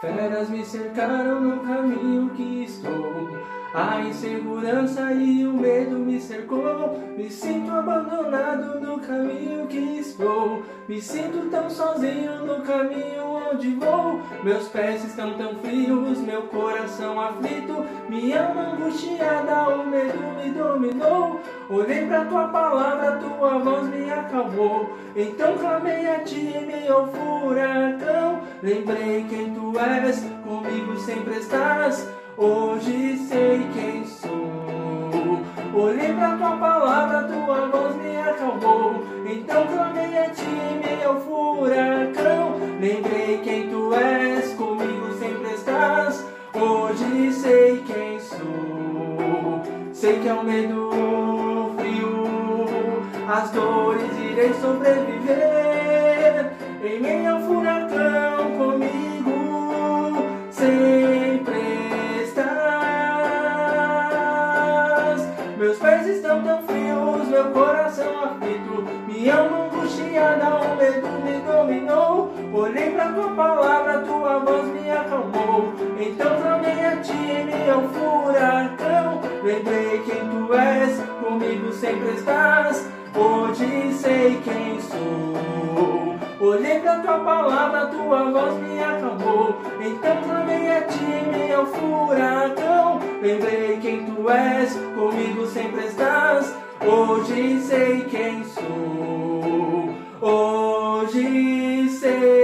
Feras me cercaram no caminho que estou. A insegurança e o medo me cercou. Me sinto abandonado no caminho que estou. Me sinto tão sozinho no caminho onde vou. Meus pés estão tão frios, meu coração aflito. Minha alma angustiada, o medo me dominou. Olhei pra tua palavra, tua voz me acalmou. Então clamei a ti meu furacão. Lembrei quem tu és, comigo sempre estás. Hoje sei quem sou. Olhei pra tua palavra, tua voz me acalmou. Então clamei a ti meu furacão. Lembrei quem tu és, comigo sempre estás. Hoje sei quem sou. Sei que é o medo frio, as dores irei sobreviver. Meus pés estão tão frios, meu coração aflito, minha alma angustiada, o medo me dominou. Olhei pra tua palavra, tua voz me acalmou. Então clamei a ti meu furacão. Lembrei quem tu és, comigo sempre estás. Hoje sei quem sou. Olhei pra tua palavra, tua voz Lembrei quem tu és, comigo sempre estás. Hoje sei quem sou. Hoje sei.